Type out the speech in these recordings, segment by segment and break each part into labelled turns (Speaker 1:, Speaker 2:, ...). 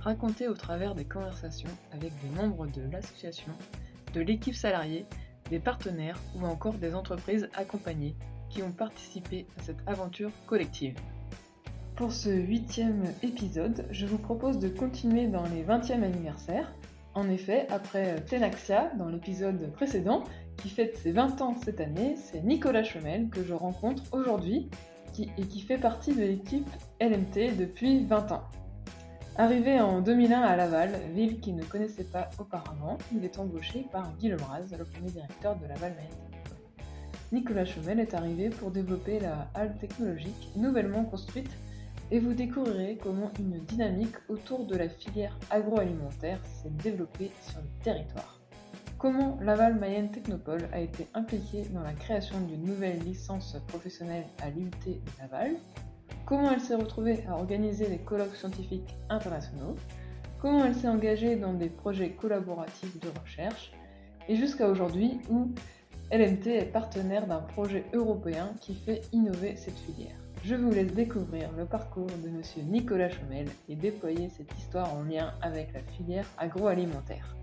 Speaker 1: raconté au travers des conversations avec des membres de l'association, de l'équipe salariée, des partenaires ou encore des entreprises accompagnées qui ont participé à cette aventure collective. Pour ce huitième épisode, je vous propose de continuer dans les 20e anniversaires. En effet, après Tenaxia, dans l'épisode précédent, qui fête ses 20 ans cette année, c'est Nicolas Chemel que je rencontre aujourd'hui et qui fait partie de l'équipe LMT depuis 20 ans. Arrivé en 2001 à Laval, ville qu'il ne connaissait pas auparavant, il est embauché par Guy Lebras, le premier directeur de Laval Mayenne. Nicolas Chemel est arrivé pour développer la halle technologique nouvellement construite et vous découvrirez comment une dynamique autour de la filière agroalimentaire s'est développée sur le territoire. Comment Laval Mayenne Technopole a été impliquée dans la création d'une nouvelle licence professionnelle à l'UT de Laval comment elle s'est retrouvée à organiser des colloques scientifiques internationaux, comment elle s'est engagée dans des projets collaboratifs de recherche, et jusqu'à aujourd'hui où LMT est partenaire d'un projet européen qui fait innover cette filière. Je vous laisse découvrir le parcours de M. Nicolas Chomel et déployer cette histoire en lien avec la filière agroalimentaire.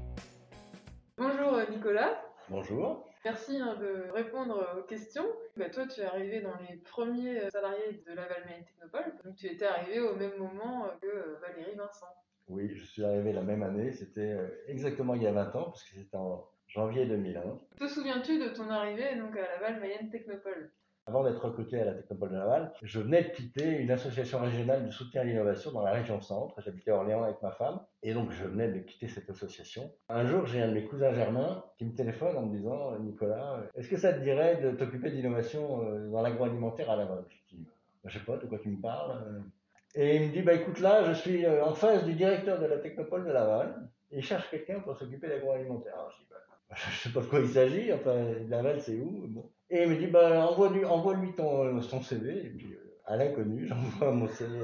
Speaker 1: Bonjour euh, Nicolas.
Speaker 2: Bonjour.
Speaker 1: Merci hein, de répondre aux questions. Bah, toi, tu es arrivé dans les premiers euh, salariés de Laval Mayenne Technopole, donc tu étais arrivé au même moment euh, que euh, Valérie Vincent.
Speaker 2: Oui, je suis arrivé la même année, c'était exactement il y a 20 ans, parce que c'était en janvier 2001.
Speaker 1: Te souviens-tu de ton arrivée donc, à Laval Mayenne Technopole?
Speaker 2: Avant d'être recruté à la Technopole de Laval, je venais de quitter une association régionale de soutien à l'innovation dans la région centre. J'habitais Orléans avec ma femme. Et donc, je venais de quitter cette association. Un jour, j'ai un de mes cousins germains qui me téléphone en me disant Nicolas, est-ce que ça te dirait de t'occuper d'innovation euh, dans l'agroalimentaire à Laval Je dis bah, Je sais pas, de quoi tu me parles Et il me dit bah, écoute, là, je suis euh, en face du directeur de la Technopole de Laval. Il cherche quelqu'un pour s'occuper d'agroalimentaire. Alors, je dis bah, je sais pas de quoi il s'agit. Enfin, Laval, c'est où? Et il me dit, bah, envoie-lui envoie ton, son CV. Et puis, euh, à l'inconnu, j'envoie mon CV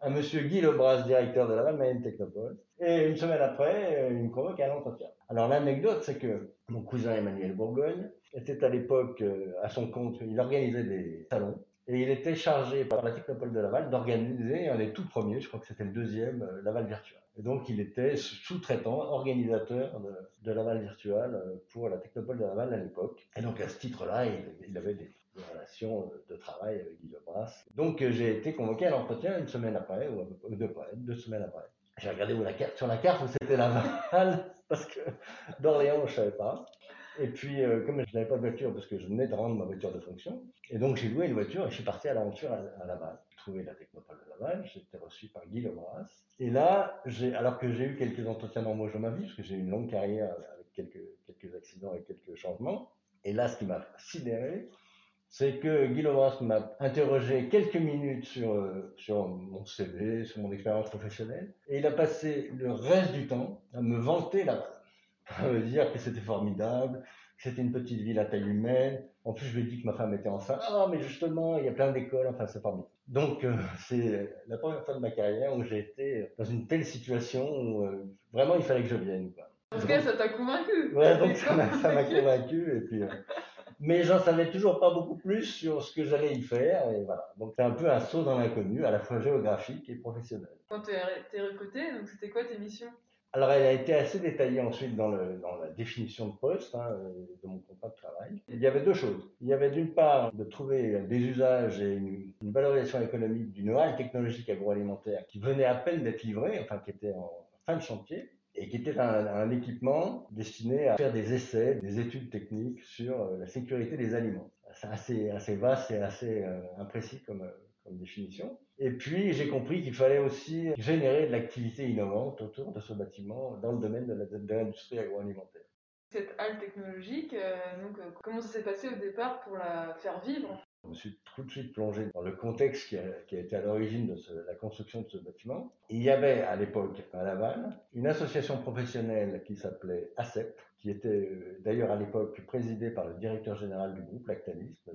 Speaker 2: à, monsieur Guy Lebras, directeur de la Mayenne Technopole. Et une semaine après, euh, il me convoque à l'entretien. Alors, l'anecdote, c'est que mon cousin Emmanuel Bourgogne était à l'époque euh, à son compte, il organisait des salons. Et il était chargé par la Technopole de Laval d'organiser un des tout premiers, je crois que c'était le deuxième, Laval Virtual. Et donc, il était sous-traitant, organisateur de, de Laval Virtual euh, pour la Technopole de Laval à l'époque. Et donc, à ce titre-là, il, avait des, relations de travail avec Guy Lebras. Donc, euh, j'ai été convoqué à l'entretien une semaine après, ou deux, semaines après. J'ai regardé sur la carte où c'était Laval, parce que d'Orléans, je savais pas. Et puis, euh, comme je n'avais pas de voiture, parce que je venais de rendre ma voiture de fonction, et donc j'ai loué une voiture et je suis parti à l'aventure à, Laval. La technopole de Laval, j'ai été reçu par Guy Lebras. Et là, alors que j'ai eu quelques entretiens d'embauche dans ma vie, parce que j'ai eu une longue carrière avec quelques, quelques accidents et quelques changements, et là, ce qui m'a sidéré, c'est que Guy Lebras m'a interrogé quelques minutes sur, euh, mon CV, sur mon expérience professionnelle, et il a passé le reste du temps à me vanter Laval à me dire que c'était formidable, que c'était une petite ville à taille humaine. En plus, je lui ai dit que ma femme était enceinte. Ah, mais justement, il y a plein d'écoles, enfin, c'est formidable. Donc, euh, c'est la première fois de ma carrière où j'ai été dans une telle situation où euh, vraiment il fallait que je vienne. Quoi.
Speaker 1: En tout cas, ça t'a convaincu.
Speaker 2: Ouais, donc ça m'a convaincu. Et puis, euh, mais j'en savais toujours pas beaucoup plus sur ce que j'allais y faire. Et voilà. Donc, c'est un peu un saut dans l'inconnu, à la fois géographique et professionnel.
Speaker 1: Quand tu es recruté, donc c'était quoi tes missions?
Speaker 2: Alors, elle a été assez détaillée ensuite dans, le, dans la définition de poste hein, euh, de mon contrat de travail. Il y avait deux choses. Il y avait d'une part de trouver des usages et une, valorisation économique d'une halle technologique agroalimentaire qui venait à peine d'être livrée, enfin qui était en fin de chantier, et qui était un, un, équipement destiné à faire des essais, des études techniques sur euh, la sécurité des aliments. C'est assez, assez vaste et assez euh, imprécis comme, comme définition. Et puis, j'ai compris qu'il fallait aussi générer de l'activité innovante autour de ce bâtiment dans le domaine de l'industrie agroalimentaire.
Speaker 1: Cette halle technologique, euh, donc, euh, comment ça s'est passé au départ pour la faire vivre
Speaker 2: Je me suis tout de suite plongé dans le contexte qui a, été à l'origine de la construction de ce bâtiment. Il y avait à l'époque à Laval une association professionnelle qui s'appelait ACEP, qui était euh, d'ailleurs à l'époque présidée par le directeur général du groupe Lactalis, M.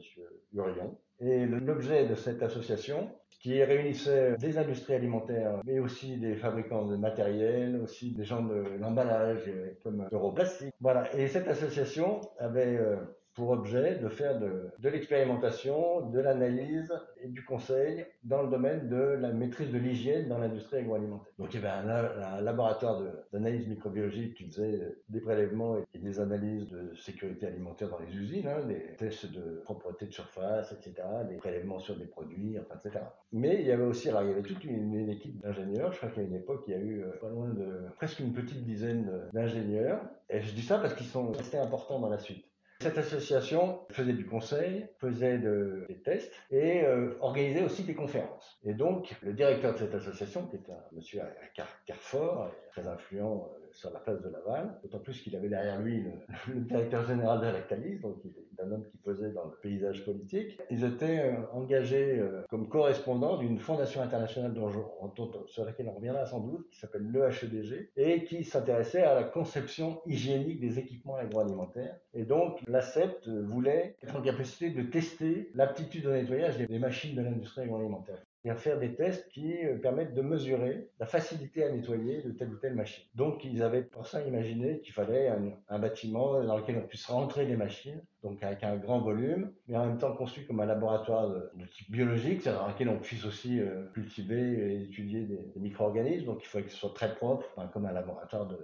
Speaker 2: Hurion. Et l'objet de cette association, qui réunissait des industries alimentaires, mais aussi des fabricants de matériel, aussi des gens de l'emballage, comme Europlastique. Voilà. Et cette association avait euh, pour objet de faire de, l'expérimentation, de l'analyse et du conseil dans le domaine de la maîtrise de l'hygiène dans l'industrie agroalimentaire. Donc il y avait un, laboratoire d'analyse microbiologique qui faisait des prélèvements et des analyses de sécurité alimentaire dans les usines, hein, des tests de propreté de surface, etc., des prélèvements sur des produits, enfin, etc. Mais il y avait aussi, alors il y avait toute une, équipe d'ingénieurs, je crois qu'à une époque il y a eu euh, pas loin de presque une petite dizaine d'ingénieurs, et je dis ça parce qu'ils sont restés importants dans la suite. Cette association faisait du conseil, faisait des tests et euh, organisait aussi des conférences. Et donc, le directeur de cette association, qui est un monsieur Carfort, très influent euh, sur la place de Laval, d'autant plus qu'il avait derrière lui le, directeur général de Lactalis, donc il est un homme qui pesait dans le paysage politique. Ils étaient euh, engagés comme correspondants d'une fondation internationale dont sur laquelle on reviendra sans doute, qui s'appelle l'EHEDG, et qui s'intéressait à la conception hygiénique des équipements agroalimentaires. Et donc, l'ACEPT voulait être en capacité de tester l'aptitude au nettoyage des machines de l'industrie agroalimentaire et à faire des tests qui euh, permettent de mesurer la facilité à nettoyer de telle ou telle machine. Donc ils avaient pour ça imaginé qu'il fallait un, bâtiment dans lequel on puisse rentrer des machines, donc avec un grand volume, mais en même temps conçu comme un laboratoire de, type biologique, c'est-à-dire dans lequel on puisse aussi euh, cultiver et étudier des, micro-organismes, donc il faut que ce soit très propre, comme un laboratoire de,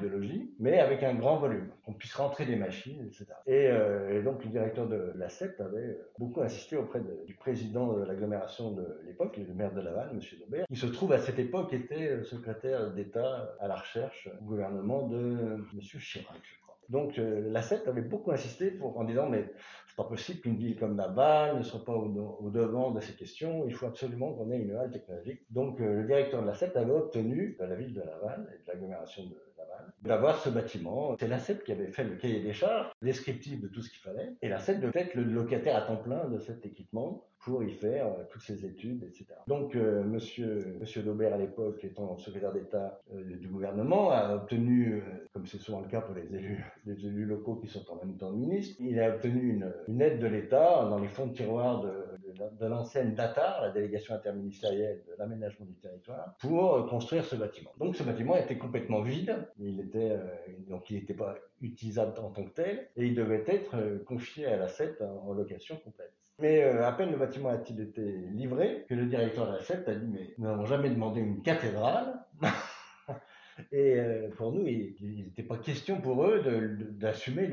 Speaker 2: biologie, mais avec un grand volume, qu'on puisse rentrer des machines, etc. Euh, et, donc le directeur de la CEP avait beaucoup insisté auprès du président de l'agglomération de l'époque, le maire de Laval, M. Daubert, qui se trouve à cette époque était secrétaire d'État à la recherche au gouvernement de M. Chirac, je crois. Donc euh, avait beaucoup insisté pour, en disant mais c'est pas possible qu'une ville comme Laval ne soit pas au, devant de ces questions, il faut absolument qu'on ait une halle technologique. Donc euh, le directeur de la CEP avait obtenu de la ville de Laval et de l'agglomération de D'avoir ce bâtiment. C'est la CEP qui avait fait le cahier des charges, descriptif de tout ce qu'il fallait, et la CEP devait être le locataire à temps plein de cet équipement pour y faire euh, toutes ces études, etc. Donc, euh, monsieur, monsieur Daubert, à l'époque, étant secrétaire d'État euh, du gouvernement, a obtenu, comme c'est souvent le cas pour les élus, les élus locaux qui sont en même temps ministres, il a obtenu une, une aide de l'État dans les fonds de tiroir de, de, l'ancienne DATAR, la délégation interministérielle de l'aménagement du territoire, pour construire ce bâtiment. Donc, ce bâtiment était complètement vide, il était, donc il n'était pas utilisable en tant que tel, et il devait être confié à la CEP en location complète. Mais euh, à peine le bâtiment a-t-il été livré que le directeur de la CEPT a dit mais nous n'avons jamais demandé une cathédrale. Et euh, pour nous, il n'était pas question pour eux d'assumer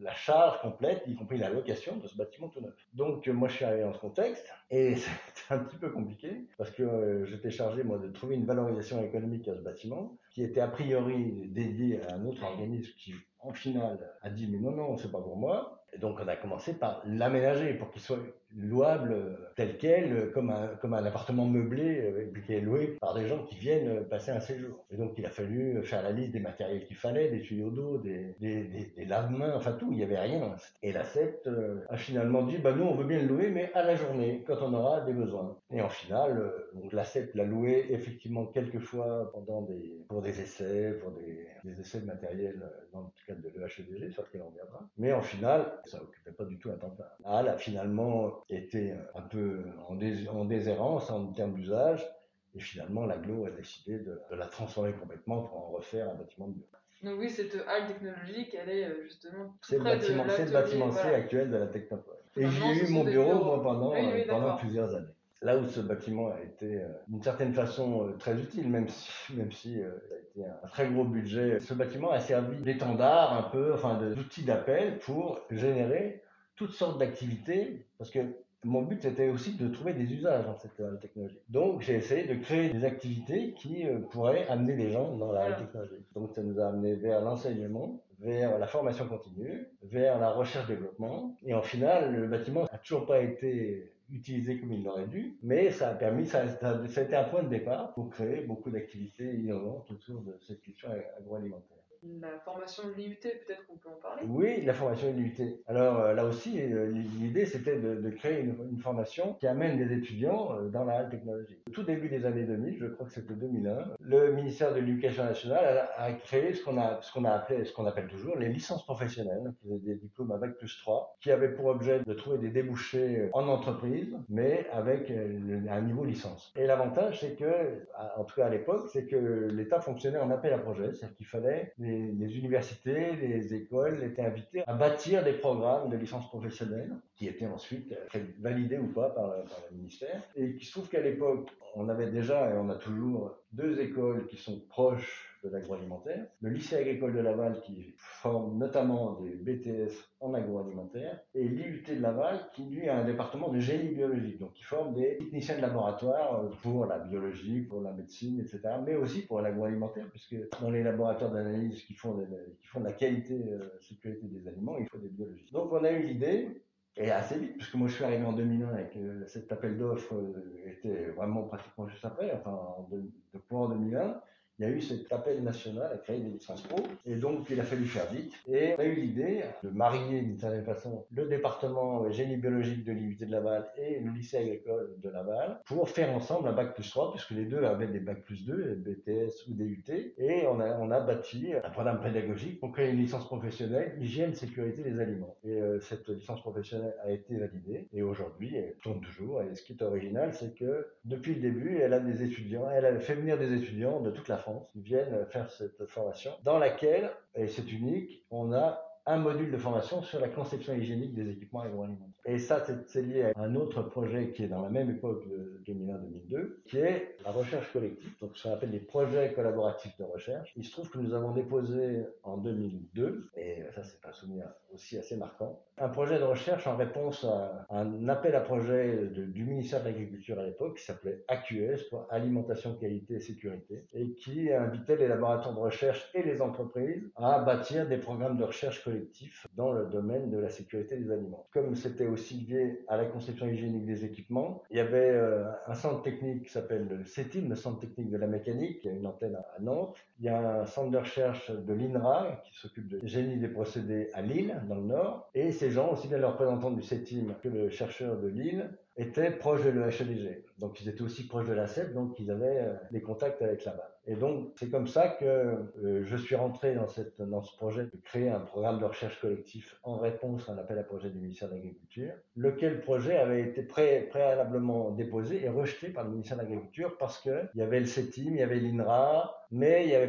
Speaker 2: la charge complète, y compris la location de ce bâtiment tout neuf. Donc moi je suis arrivé dans ce contexte et c'était un petit peu compliqué parce que euh, j'étais chargé moi de trouver une valorisation économique à ce bâtiment qui était a priori dédié à un autre organisme qui en final a dit mais non non c'est pas pour moi donc on a commencé par l'aménager pour qu'il soit louable euh, tel quel, euh, comme un, comme un appartement meublé euh, qui est loué par des gens qui viennent passer un séjour. Et donc il a fallu faire la liste des matériels qu'il fallait, des tuyaux d'eau, des, des, des, lave-mains, enfin tout, il n'y avait rien. Et la SEPT a finalement dit, bah nous on veut bien le louer, mais à la journée, quand on aura des besoins. Et en final, donc la l'a loué effectivement quelques fois pendant des, pour des essais, pour des, des essais de matériel dans le cadre de l'EHEDG, sur lequel on reviendra. Mais en final, ça occupait pas du tout un temps plein. Ah, là, finalement, était un peu en, en déshérence en termes d'usage. Et finalement, l'aglo a décidé de, la transformer complètement pour en refaire un bâtiment de bureau.
Speaker 1: Donc oui, cette halle technologique, elle est euh, justement
Speaker 2: C'est le bâtiment, c'est le bâtiment actuel de la Technopole. Et j'ai eu mon bureau, moi, pendant, euh, pendant plusieurs années. Là où ce bâtiment a été euh, d'une certaine façon très utile, même si, même si ça a été un très gros budget, ce bâtiment a servi d'étendard un peu, enfin d'outil d'appel pour générer toutes sortes d'activités, parce que mon but c'était aussi de trouver des usages dans cette euh, technologie. Donc j'ai essayé de créer des activités qui euh, pourraient amener les gens dans la technologie. Donc ça nous a amené vers l'enseignement, vers la formation continue, vers la recherche-développement. Et en final, le bâtiment n'a toujours pas été utilisé comme il l'aurait dû, mais ça a permis, ça, ça, a été un point de départ pour créer beaucoup d'activités innovantes autour de cette question agroalimentaire.
Speaker 1: La formation de l'IUT, peut-être qu'on peut en parler
Speaker 2: Oui, la formation de l'IUT. Alors euh, là aussi, euh, l'idée c'était de, créer une, formation qui amène des étudiants euh, dans la technologie. Au tout début des années 2000, je crois que c'était 2001, le ministère de l'Éducation nationale a, créé ce qu'on a, ce qu'on a appelé, ce qu'on appelle toujours les licences professionnelles, qui étaient des diplômes avec plus 3, qui avaient pour objet de trouver des débouchés en entreprise, mais avec un niveau licence. Et l'avantage, c'est que, en tout cas à l'époque, c'est que l'État fonctionnait en appel à projet, c'est-à-dire qu'il fallait les, universités, les écoles étaient invitées à bâtir des programmes de licence professionnelle qui étaient ensuite validés ou pas par, par le ministère. Et qui se trouve qu'à l'époque, on avait déjà et on a toujours deux écoles qui sont proches de l'agroalimentaire, le lycée agricole de Laval qui forme notamment des BTS en agroalimentaire, et l'IUT de Laval qui lui a un département de génie biologique, donc qui forme des techniciens de laboratoire pour la biologie, pour la médecine, etc., mais aussi pour l'agroalimentaire, puisque dans les laboratoires d'analyse qui font, de, qui font de la qualité, euh, sécurité des aliments, il faut des biologistes. Donc on a eu l'idée et assez vite, puisque moi je suis arrivé en 2001 et que cet appel d'offres euh, était vraiment pratiquement juste après, enfin de, de en 2001, il y a eu cet appel national à créer des licences pro, et donc il a fallu faire vite. Et on a eu l'idée de marier d'une certaine façon le département génie biologique de l'IUT de Laval et le lycée agricole de Laval pour faire ensemble un bac plus 3, puisque les deux avaient des bac plus 2, BTS ou DUT, et on a, on a bâti un programme pédagogique pour créer une licence professionnelle hygiène, sécurité des aliments. Et euh, cette licence professionnelle a été validée, et aujourd'hui elle tourne toujours. Et ce qui est original, c'est que depuis le début, elle a des étudiants, elle a fait venir des étudiants de toute la France viennent faire cette formation, dans laquelle, et c'est unique, on a un module de formation sur la conception hygiénique des équipements agroalimentaires. Et ça, c'est lié à un autre projet qui est dans la même époque de 2001-2002, qui est la recherche collective, donc ce qu'on appelle les projets collaboratifs de recherche. Il se trouve que nous avons déposé en 2002, et ça c'est un souvenir aussi assez marquant, un projet de recherche en réponse à un appel à projet du ministère de l'Agriculture à l'époque qui s'appelait AQS pour Alimentation, Qualité et Sécurité et qui invitait les laboratoires de recherche et les entreprises à bâtir des programmes de recherche collectifs dans le domaine de la sécurité des aliments. Comme c'était aussi lié à la conception hygiénique des équipements, il y avait euh, un centre technique qui s'appelle le CETIM, le centre technique de la mécanique, qui a une antenne à Nantes. Il y a un centre de recherche de l'INRA qui s'occupe de génie des procédés à Lille, dans le Nord. Et ces gens, aussi bien le représentant du CETIM que le chercheur de Lille, étaient proches de l'EHEDG. Donc ils étaient aussi proches de la CEP, donc ils avaient euh, des contacts avec la BAL. Et donc c'est comme ça que euh, je suis rentré dans, cette, dans ce projet de créer un programme de recherche collectif en réponse à un appel à projet du ministère de l'Agriculture, lequel projet avait été pré préalablement déposé et rejeté par le ministère de l'Agriculture parce qu'il y avait le CETIM, il y avait l'INRA, mais il n'y avait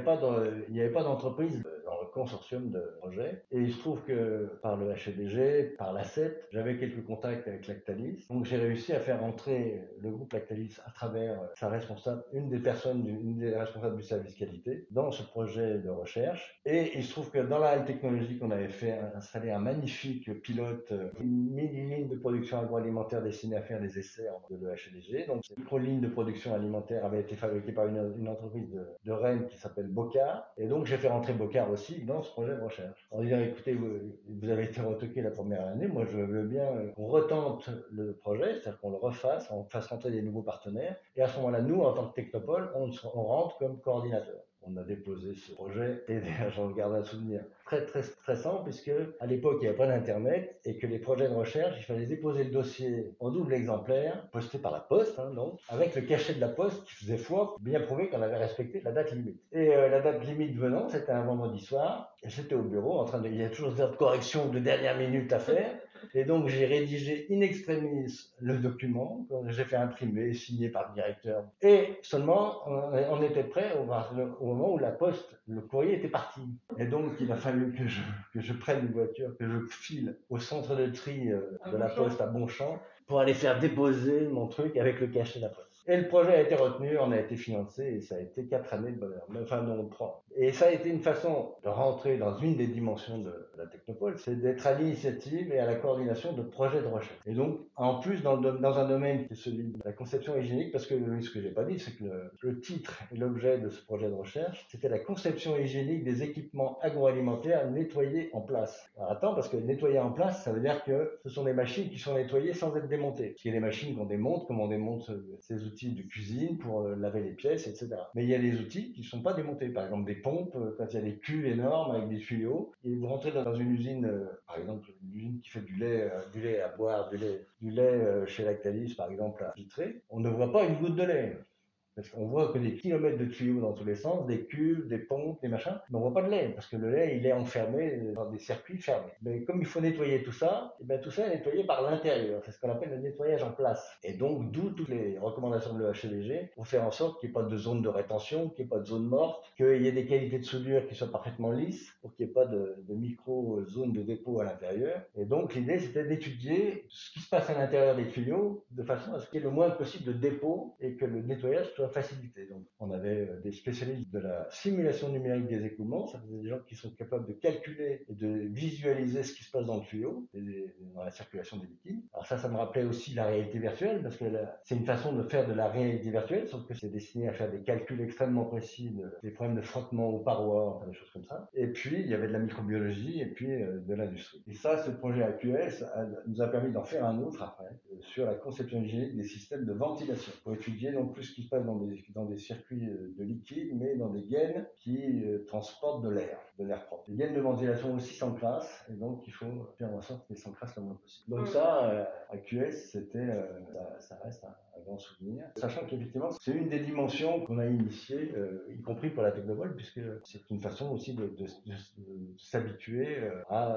Speaker 2: pas d'entreprise consortium de projet. Et il se trouve que par le HEDG, par la CEP, j'avais quelques contacts avec Lactalis. Donc j'ai réussi à faire entrer le groupe Lactalis à travers sa responsable, une des personnes, une des responsables du service qualité, dans ce projet de recherche. Et il se trouve que dans la halle technologique, on avait fait installer un magnifique pilote, une mini-ligne de production agroalimentaire destinée à faire des essais de l'EHEDG. Donc cette micro-ligne de production alimentaire avait été fabriquée par une, entreprise de, de Rennes qui s'appelle Bocard. Et donc, j'ai fait rentrer Bocard aussi dans ce projet de recherche. En disant, écoutez, vous, avez été retoqué la première année, moi je veux bien qu'on retente le projet, c'est-à-dire qu'on le refasse, on fasse rentrer des nouveaux partenaires. Et à ce moment-là, nous, en tant que Technopole, on, on rentre comme coordinateur on a déposé ce projet et j'en garde un souvenir. Très très stressant puisque à l'époque il n'y avait pas d'internet et que les projets de recherche il fallait déposer le dossier en double exemplaire posté par la poste hein, donc avec le cachet de la poste qui faisait foi bien prouver qu'on avait respecté la date limite. Et euh, la date limite venant c'était un vendredi soir j'étais au bureau en train de il y a toujours des corrections de dernière minute à faire et donc, j'ai rédigé in extremis le document, j'ai fait imprimer, signé par le directeur. Et seulement, on était prêt au, moment où la poste, le courrier était parti. Et donc, il a fallu que je, que je prenne une voiture, que je file au centre de tri euh, de la poste à Bonchamp pour aller faire déposer mon truc avec le cachet de la poste. Et le projet a été retenu, on a été financé et ça a été quatre années de bonheur. Enfin, non, trois. Et ça a été une façon de rentrer dans une des dimensions de la technopole, c'est d'être à l'initiative et à la coordination de projets de recherche. Et donc, en plus, dans, un domaine qui est celui de la conception hygiénique, parce que ce que j'ai pas dit, c'est que le, titre et l'objet de ce projet de recherche, c'était la conception hygiénique des équipements agroalimentaires nettoyés en place. Alors attends, parce que nettoyer en place, ça veut dire que ce sont des machines qui sont nettoyées sans être démontées. Ce qui est des machines qu'on démonte, comme on démonte ces outils outils de cuisine pour euh, laver les pièces, etc. Mais il y a des outils qui ne sont pas démontés. Par exemple, des pompes, euh, quand il y a des cuves énormes avec des tuyaux, et vous rentrez dans une usine, par exemple, une usine qui fait du lait, du lait à boire, du lait, du lait chez Lactalis, par exemple, à Vitré, on ne voit pas une goutte de lait. Parce qu'on voit que des kilomètres de tuyaux dans tous les sens, des cuves, des pompes, des machins, mais on voit pas de lait, parce que le lait, il est enfermé dans des circuits fermés. Mais comme il faut nettoyer tout ça, et eh bien tout ça est nettoyé par l'intérieur. C'est ce qu'on appelle le nettoyage en place. Et donc, d'où toutes les recommandations de l'EHEDG pour faire en sorte qu'il n'y ait pas de zone de rétention, qu'il n'y ait pas de zone morte, qu'il y ait des qualités de soudure qui soient parfaitement lisses, pour qu'il n'y ait pas de, de micro-zones de dépôt à l'intérieur. Et donc, l'idée, c'était d'étudier ce qui se passe à l'intérieur des tuyaux, de façon à ce qu'il y ait le moins possible de dépôt et que le nettoyage soit facilité. Donc, on avait euh, des spécialistes de la simulation numérique des écoulements, ça faisait des gens qui sont capables de calculer et de visualiser ce qui se passe dans le tuyau, dans la circulation des liquides. Alors ça, ça me rappelait aussi la réalité virtuelle, parce que c'est une façon de faire de la réalité virtuelle, sauf que c'est destiné à faire des calculs extrêmement précis, des problèmes de frottement aux parois, enfin des choses comme ça. Et puis, il y avait de la microbiologie et puis euh, de l'industrie. Et ça, ce projet AQS nous a permis d'en faire un autre après, euh, sur la conception hygiénique des systèmes de ventilation, pour étudier donc plus ce qui se passe dans des, dans des circuits euh, de liquide, mais dans des gaines qui euh, transportent de l'air, de l'air propre. Les gaines de ventilation aussi s'encrassent, et donc il faut faire en sorte qu'elles s'encrassent le moins possible. Donc ça, euh, à QS, c'était, ça, reste un, grand souvenir. Sachant qu'effectivement, c'est une des dimensions qu'on a initiées, y compris pour la Technobol, puisque c'est une façon aussi de, de, s'habituer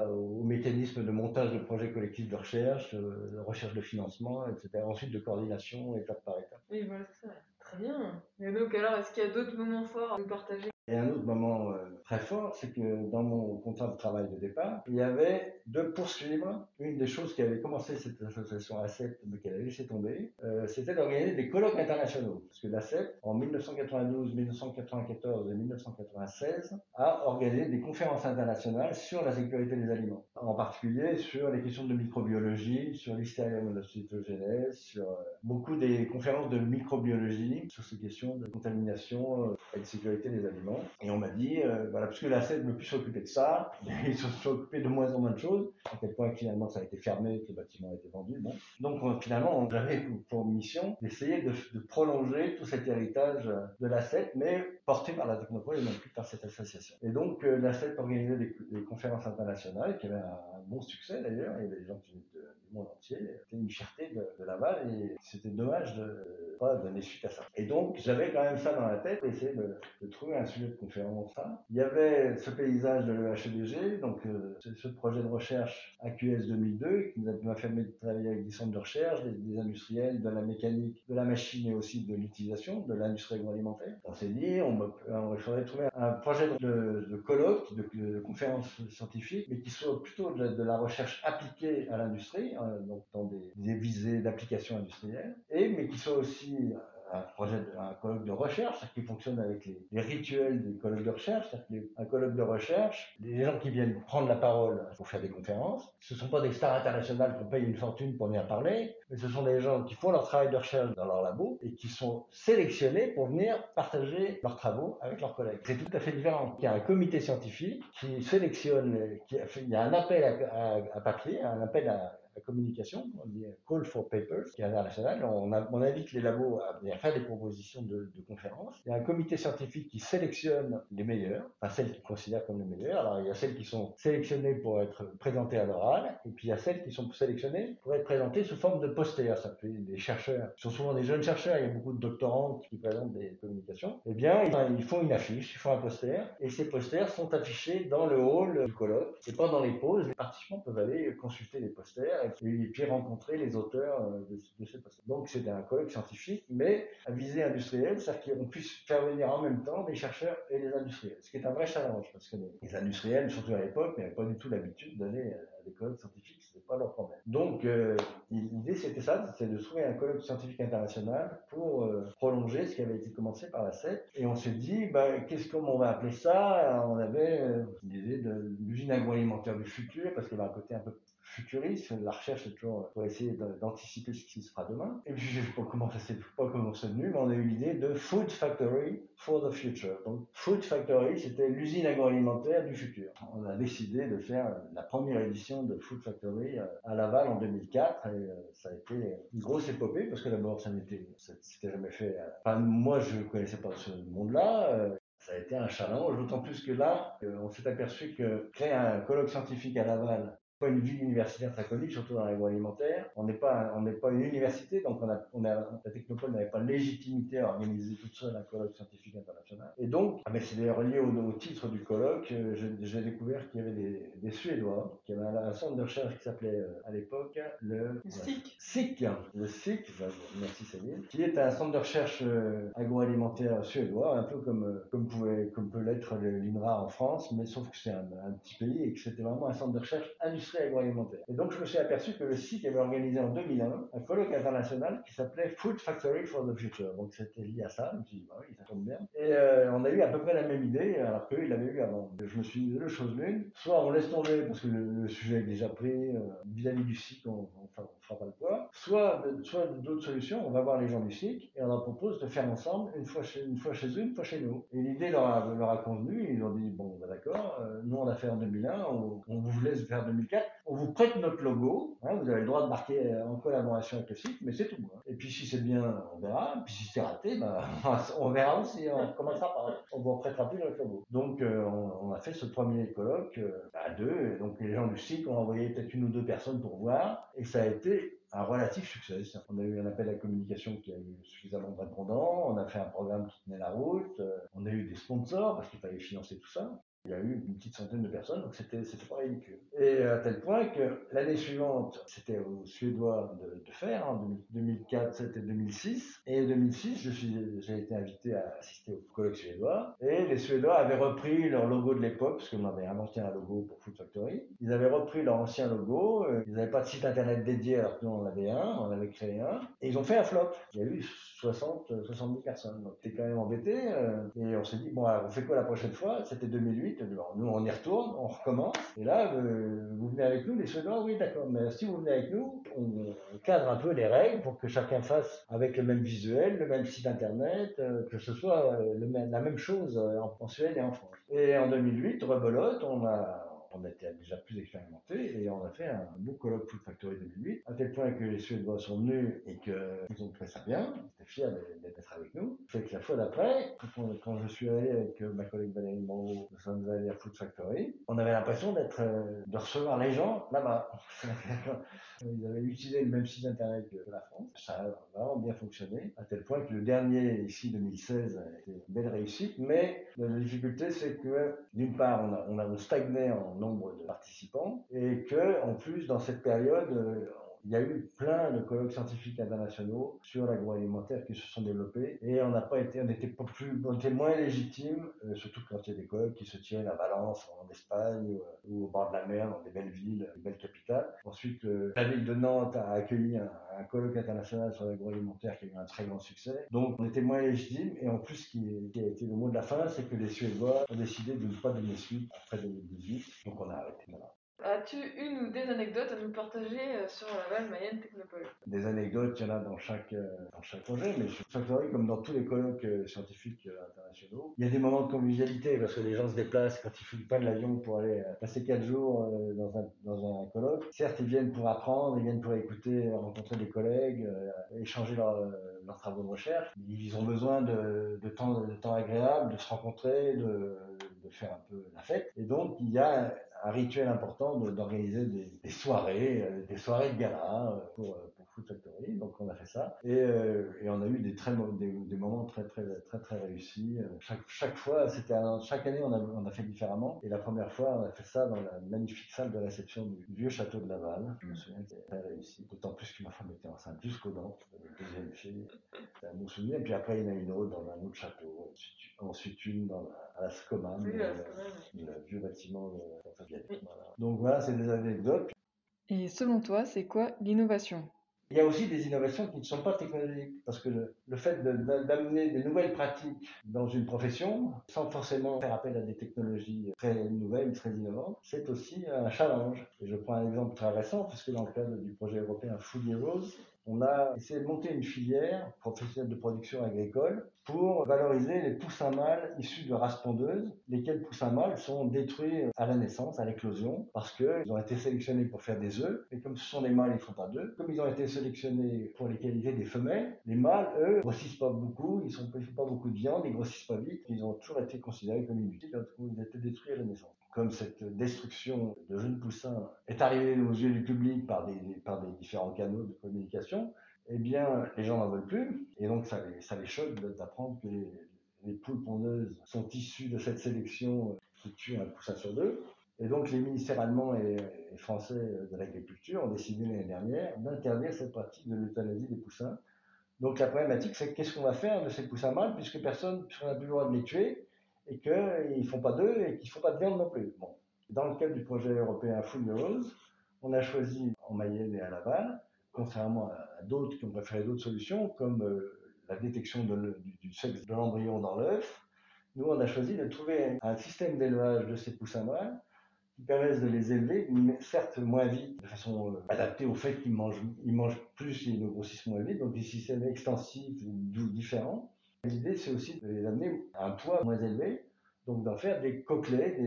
Speaker 2: au mécanisme de montage de projets collectifs de recherche, de recherche de financement, etc. Ensuite de coordination étape par étape.
Speaker 1: Oui, voilà, c'est ça. Très bien. Et donc alors, est-ce qu'il y a d'autres moments forts à nous partager?
Speaker 2: Et un autre moment euh, très fort, c'est que dans mon contrat de travail de départ, il y avait de poursuivre une des choses qui avait commencé cette association ACEP, mais qu'elle avait laissé tomber, euh, c'était d'organiser des colloques internationaux. Parce que l'ACEP, en 1992, 1994 et 1996, a organisé des conférences internationales sur la sécurité des aliments. En particulier sur les questions de microbiologie, sur l'hystéria monocytogénèse, sur euh, beaucoup des conférences de microbiologie, sur ces questions de contamination et de sécurité des aliments. Et on m'a dit, euh, voilà, parce que la SED ne plus s'occuper de ça, ils se sont occupés de moins en moins de choses, à tel point que finalement ça a été fermé, que le bâtiment a été vendu. Bon. Donc finalement, on avait pour mission d'essayer de, prolonger tout cet héritage de la mais porté par la technopole et non plus par cette association. Et donc euh, organisait des, conférences internationales qui avaient un, bon succès d'ailleurs, il y avait des gens qui venaient du monde entier, c'était une fierté de, de Laval et c'était dommage de pas donner suite à ça. Et donc j'avais quand même ça dans la tête, essayer de, de trouver un sujet de conférence. Il y avait ce paysage de l'EHEDG, donc euh, ce projet de recherche AQS 2002 qui nous a permis de travailler avec des centres de recherche, des, industriels, de la mécanique, de la machine et aussi de l'utilisation, de l'industrie agroalimentaire. On s'est dit, on, on faudrait trouver un projet de, de colloque, de, de, conférence scientifique, mais qui soit plutôt de, la recherche appliquée à l'industrie, hein, donc dans des, visées d'application industrielle, et mais qui soit aussi un projet, un colloque de recherche, qui fonctionne avec les, rituels des colloques de recherche, c'est-à-dire un colloque de recherche, des gens qui viennent prendre la parole pour faire des conférences. Ce ne sont pas des stars internationales qu'on paye une fortune pour venir parler, mais ce sont des gens qui font leur travail de recherche dans leur labo et qui sont sélectionnés pour venir partager leurs travaux avec leurs collègues. C'est tout à fait différent. Il y a un comité scientifique qui sélectionne, il y a un appel à, à papier, un appel à, communication, on dit Call for Papers, qui est international. On, on invite les labos à venir faire des propositions de, conférences. Il y a un comité scientifique qui sélectionne les meilleurs, enfin celles qu'ils considèrent comme les meilleurs. Alors il y a celles qui sont sélectionnées pour être présentées à l'oral, et puis il y a celles qui sont sélectionnées pour être présentées sous forme de posters. Ça fait des chercheurs, qui sont souvent des jeunes chercheurs, il y a beaucoup de doctorants qui présentent des communications. Eh bien, ils font une affiche, ils font un poster, et ces posters sont affichés dans le hall du colloque, et pendant les pauses, les participants peuvent aller consulter les posters et puis rencontrer les auteurs euh, de, de ces. Donc c'était un colloque scientifique, mais à visée industrielle, c'est-à-dire qu'on puisse faire venir en même temps des chercheurs et des industriels, ce qui est un vrai challenge, parce que les industriels, surtout à l'époque, n'avaient pas du tout l'habitude d'aller à des colloques scientifiques, c'était pas leur problème. Donc euh, l'idée c'était ça, c'était de trouver un colloque scientifique international pour euh, prolonger ce qui avait été commencé par la SEC, et on s'est dit, bah, qu'est-ce qu'on va appeler ça? On avait l'idée de l'usine agroalimentaire du futur, parce qu'il y avait un côté un peu futuriste. La recherche est toujours pour essayer d'anticiper ce qui se fera demain. Et puis je sais pas comment ça s'est pas comment venu, mais on a eu l'idée de Food Factory for the Future. Donc Food Factory, c'était l'usine agroalimentaire du futur. On a décidé de faire la première édition de Food Factory euh, à Laval en 2004 et euh, ça a été une grosse épopée parce que d'abord ça n'était jamais fait. Euh, enfin, moi je connaissais pas ce monde-là. Ça a été un challenge, d'autant plus que là, on s'est aperçu que créer un colloque scientifique à Laval pas une ville universitaire très connue, surtout dans l'agroalimentaire. On n'est pas, on n'est pas une université, donc on a, on a, la Technopole n'avait pas légitimité à organiser toute seule un colloque scientifique international. Et donc, ah ben c'est d'ailleurs lié au, titre du colloque, euh, j'ai découvert qu'il y avait des, des, Suédois, qui avaient un, centre de recherche qui s'appelait euh, à l'époque le,
Speaker 1: SIC.
Speaker 2: SIC, le SIC, merci Céline, qui est un centre de recherche euh, agroalimentaire suédois, un peu comme, comme, pouvait, comme peut l'être l'INRA en France, mais sauf que c'est un, un petit pays et que c'était vraiment un centre de recherche industriel agroalimentaire. Et donc, je me suis aperçu que le site avait organisé en 2001 un colloque international qui s'appelait Food Factory for the Future. Donc, c'était lié à ça. Je me suis dit, bah oui, ça tombe bien. Et euh, on a eu à peu près la même idée, alors qu'il avait eu avant. Je me suis dit deux choses l'une. Soit on laisse tomber parce que le, sujet est déjà pris, euh, vis-à-vis du site, on Soit, d'autres solutions, on va voir les gens du SIC et on leur propose de faire ensemble une fois chez, eux, une fois chez nous. Et l'idée leur a, leur a convenu. Ils ont dit, bon, bah, d'accord, euh, nous on a fait en 2001, on, on vous laisse faire 2004 on vous prête notre logo, hein, vous avez le droit de marquer euh, en collaboration avec le site, mais c'est tout. Hein. Et puis si c'est bien, on verra. Et puis si c'est raté, bah, on verra aussi. On commencera par, on vous prêtera plus notre logo. Donc euh, on, a fait ce premier colloque euh, à deux. donc les gens du site ont envoyé peut-être une ou deux personnes pour voir, et ça a été un relatif succès. On a eu un appel à communication qui a eu suffisamment de répondants, on a fait un programme qui tenait la route, on a eu des sponsors parce qu'il fallait financer tout ça. Il y a eu une petite centaine de personnes, donc c'était pas ridicule. Et à tel point que l'année suivante, c'était aux Suédois de, faire, en 2004 c'était 2006, et en 2006 j'ai été invité à assister au colloque suédois, et les Suédois avaient repris leur logo de l'époque, parce qu'on avait inventé un logo pour Food Factory, ils avaient repris leur ancien logo, euh, ils n'avaient pas de site internet dédié alors nous on avait un, on avait créé un, et ils ont fait un flop. Il y a eu 60, 70 personnes, donc c'était quand même embêté, euh, et on s'est dit, bon on fait quoi la prochaine fois? C'était 2008, nous on y retourne, on recommence, et là, euh, vous venez avec nous, les Suédois, oui d'accord, mais si vous venez avec nous, on, cadre un peu les règles pour que chacun fasse avec le même visuel, le même site internet, euh, que ce soit euh, la même chose en, en Suède et en France. Et en 2008, rebelote, on a on était déjà plus expérimenté et on a fait un beau colloque Food Factory 2008, à tel point que les Suédois sont venus et qu'ils ont fait ça bien, ils étaient fiers d'être avec nous. Fait que la fois d'après, quand, je suis allé avec ma collègue Valérie Moreau, nous sommes allés à Food Factory, on avait l'impression d'être, euh, de recevoir les gens là-bas. Ils avaient utilisé le même site internet que la France. Ça a vraiment bien fonctionné, à tel point que le dernier, ici 2016, a été une belle réussite. Mais la difficulté, c'est que d'une part, on, a, on, en nombre de participants et que, en plus, dans cette période, euh, il y a eu plein de colloques scientifiques internationaux sur l'agroalimentaire qui se sont développés et on n'a pas été, on était pas plus, on était moins légitime, euh, surtout quand il y a des colloques qui se tiennent à Valence en Espagne ou, au bord de la mer dans des belles villes, des belles capitales. Ensuite, euh, la ville de Nantes a accueilli un, colloque international sur l'agroalimentaire qui a eu un très grand succès. Donc on était moins légitime et en plus ce qui, qui, a été le mot de la fin, c'est que les Suédois ont décidé de ne pas donner suite après 2018. Donc on a arrêté.
Speaker 1: As-tu une ou des anecdotes à nous partager euh, sur la Mayenne Technopole?
Speaker 2: Des anecdotes, il y en a dans chaque, euh, dans chaque projet, mais sur Factory, comme dans tous les colloques euh, scientifiques internationaux, il y a des moments de convivialité parce que les gens se déplacent quand ils ne pas de l'avion pour aller passer quatre jours dans un, dans un colloque. Certes, ils viennent pour apprendre, ils viennent pour écouter, rencontrer des collègues, échanger leurs travaux de recherche. Ils ont besoin de, de, temps, de temps agréable, de se rencontrer, de, de faire un peu la fête. Et donc, il y a un rituel important d'organiser des, des, soirées, euh, des soirées de gala euh, euh, Food Factory. Donc on a fait ça et, et on a eu des, très, des, des, moments très très très très réussis. Chaque, chaque fois, c'était chaque année on a, on a fait différemment. Et la première fois, on a fait ça dans la magnifique salle de réception du vieux château de Laval. Je me souviens c'était très réussi. D'autant plus que ma femme était enceinte jusqu'aux dents, deuxième fille. C'est un bon souvenir. Et puis après, il y en a une autre dans un autre château. Ensuite, une dans la, à la Scomam, le, vieux bâtiment de donc voilà, c'est des anecdotes.
Speaker 1: Et selon toi, c'est quoi l'innovation?
Speaker 2: Il y a aussi des innovations qui ne sont pas technologiques, parce que le, fait d'amener des nouvelles pratiques dans une profession, sans forcément faire appel à des technologies très nouvelles, très innovantes, c'est aussi un challenge. Et je prends un exemple très récent, puisque dans le cadre du projet européen Food Heroes, on a essayé de monter une filière professionnelle de production agricole pour valoriser les poussins mâles issus de races pondeuses, lesquels poussins mâles sont détruits à la naissance, à l'éclosion, parce qu'ils ont été sélectionnés pour faire des œufs, et comme ce sont des mâles, ils ne font pas d'œufs. Comme ils ont été sélectionnés pour les qualités des femelles, les mâles, eux, grossissent pas beaucoup, ils ne font pas beaucoup de viande, ils grossissent pas vite, ils ont toujours été considérés comme inutiles, donc ils ont été détruits à la naissance comme cette destruction de jeunes poussins est arrivée aux yeux du public par des, différents canaux de communication, eh bien, les gens n'en veulent plus. Et donc, ça les, les choque d'apprendre que les, poules pondeuses sont issues de cette sélection qui tue un poussin sur deux. Et donc, les ministères allemands et, français de l'agriculture ont décidé l'année dernière d'interdire cette pratique de l'euthanasie des poussins. Donc, la problématique, c'est qu'est-ce qu'on va faire de ces poussins mâles, puisque personne n'a plus le droit de les tuer? Et qu'ils ne font pas d'œufs et qu'ils ne font pas de viande non plus. Bon. Dans le cadre du projet européen Food Rose, on a choisi en Mayenne et à Laval, contrairement à d'autres qui ont préféré d'autres solutions, comme euh, la détection du, sexe de l'embryon dans l'œuf, nous on a choisi de trouver un système d'élevage de ces poussins mâles qui permettent de les élever, mais certes moins vite, de façon euh, adaptée au fait qu'ils mangent, ils mangent plus et ils grossissent moins vite, donc des systèmes extensifs différents. L'idée, c'est aussi de les amener à un poids moins élevé, donc d'en faire des coquelets,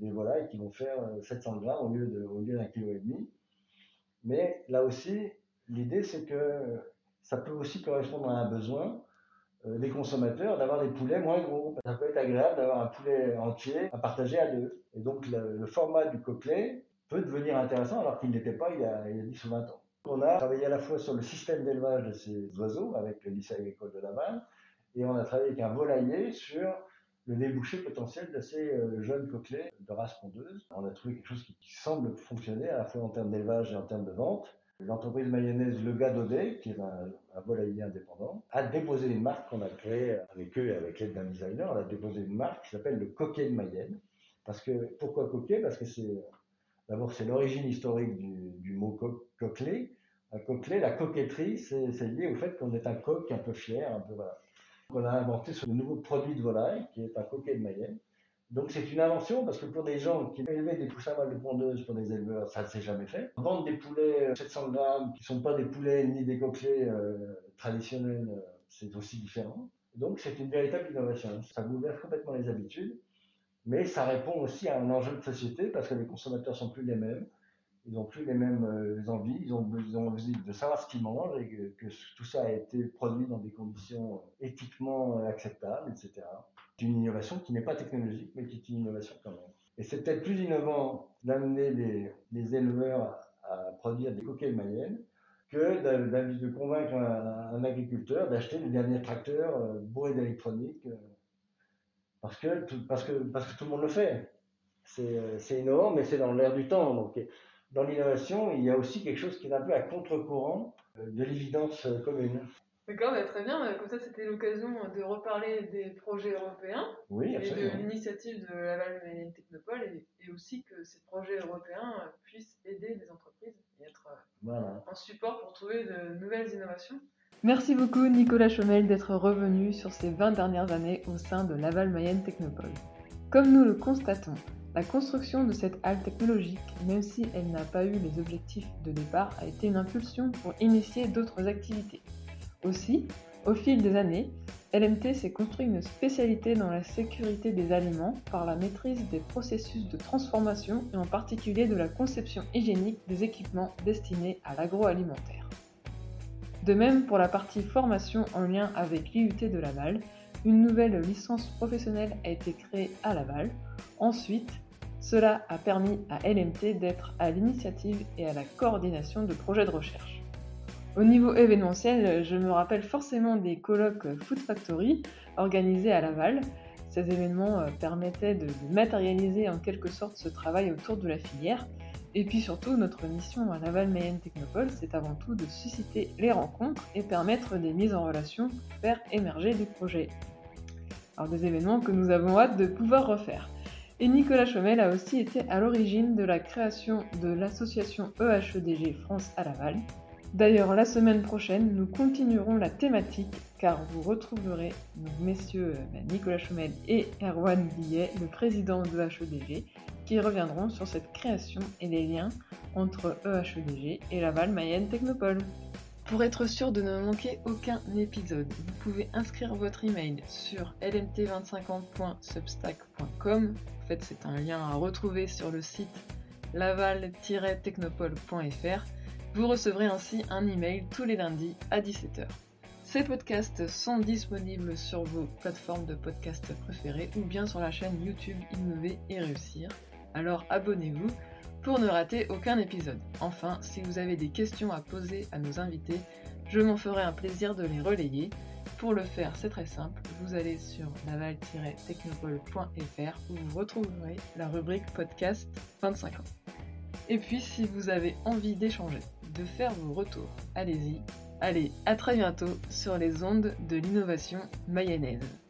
Speaker 2: des, volailles qui vont faire 700 euh, grammes au lieu d'un kilo et demi. Mais là aussi, l'idée, c'est que ça peut aussi correspondre à un besoin euh, des consommateurs d'avoir des poulets moins gros. Ça peut être agréable d'avoir un poulet entier à partager à deux. Et donc le, format du coquelet peut devenir intéressant alors qu'il n'était pas il y, a, il y, a, 10 ou 20 ans. On a travaillé à la fois sur le système d'élevage de ces oiseaux avec le lycée agricole de Laval et on a travaillé avec un volailler sur le débouché potentiel de ces euh, jeunes coquelets de race pondeuse. On a trouvé quelque chose qui, semble fonctionner à la fois en termes d'élevage et en termes de vente. L'entreprise mayonnaise Le Gadaudet, qui est un, volailler indépendant, a déposé une marque qu'on a créée avec eux et avec l'aide d'un designer. On a déposé une marque qui s'appelle le Coquet de Mayenne. Parce que, pourquoi coquet? Parce que c'est, d'abord, c'est l'origine historique du, mot co coquelet. Un coquelet, la coquetterie, c'est, lié au fait qu'on est un coq un peu fier, un peu, voilà. On a inventé ce nouveau produit de volaille qui est un coquet de Mayenne. Donc c'est une invention parce que pour des gens qui élevaient des poussins mâles de pondeuses pour des éleveurs, ça ne s'est jamais fait. Vendre des poulets 700 grammes qui ne sont pas des poulets ni des coquelets euh, traditionnels, euh, c'est aussi différent. Donc c'est une véritable innovation. Ça bouleverse complètement les habitudes, mais ça répond aussi à un enjeu de société parce que les consommateurs sont plus les mêmes ils n'ont plus les mêmes euh, envies, ils ont, besoin de savoir ce qu'ils mangent et que, tout ça a été produit dans des conditions éthiquement acceptables, etc. C'est une innovation qui n'est pas technologique, mais qui est une innovation quand même. Et c'est peut-être plus innovant d'amener les, éleveurs à, produire des de Mayenne que de convaincre un, agriculteur d'acheter le dernier tracteur euh, bourré d'électronique euh, parce, que, parce, que, parce que tout le monde le fait. C'est innovant, mais c'est dans l'air du temps. Dans l'innovation, il y a aussi quelque chose qui est un peu à contre-courant euh, de l'évidence euh, commune.
Speaker 1: D'accord, bah, très bien. Comme ça, c'était l'occasion de reparler des projets européens
Speaker 2: oui,
Speaker 1: et de l'initiative de Laval et Technopole et, aussi que ces projets européens euh, puissent aider les entreprises et être un support pour trouver de nouvelles innovations. Merci beaucoup Nicolas Chomel d'être revenu sur ces 20 dernières années au sein de Laval Mayenne Technopole. Comme nous le constatons, la construction de cette halle technologique, même si elle n'a pas eu les objectifs de départ, a été une impulsion pour initier d'autres activités. Aussi, au fil des années, LMT s'est construit une spécialité dans la sécurité des aliments par la maîtrise des processus de transformation et en particulier de la conception hygiénique des équipements destinés à l'agroalimentaire. De même pour la partie formation en lien avec l'IUT de Laval, une nouvelle licence professionnelle a été créée à Laval. Ensuite, cela a permis à LMT d'être à l'initiative et à la coordination de projets de recherche. Au niveau événementiel, je me rappelle forcément des colloques Food Factory organisés à Laval. Ces événements euh, permettaient de matérialiser en quelque sorte ce travail autour de la filière. Et puis surtout, notre mission à Laval Mayenne Technopole, c'est avant tout de susciter les rencontres et permettre des mises en relation pour faire émerger des projets. Alors des événements que nous avons hâte de pouvoir refaire. Et Nicolas Chomel a aussi été à l'origine de la création de l'association EHEDG France à Laval. D'ailleurs, la semaine prochaine, nous continuerons la thématique car vous retrouverez messieurs euh, Nicolas Chomel et Erwan Billet, le président de HEDG, qui reviendront sur cette création et les liens entre EHEDG et Laval Mayenne Technopole. Pour être sûr de ne manquer aucun épisode, vous pouvez inscrire votre email sur lmt2050.substack.com. En fait, c'est un lien à retrouver sur le site laval-technopole.fr. Vous recevrez ainsi un email tous les lundis à 17h. Ces podcasts sont disponibles sur vos plateformes de podcasts préférées ou bien sur la chaîne YouTube Innover et Réussir. Alors abonnez-vous pour ne rater aucun épisode. Enfin, si vous avez des questions à poser à nos invités, je m'en ferai un plaisir de les relayer. Pour le faire, c'est très simple, vous allez sur naval-technopole.fr où vous retrouverez la rubrique podcast 25 ans. Et puis, si vous avez envie d'échanger, de faire vos retours, allez-y. Allez, à très bientôt sur les ondes de l'innovation mayonnaise.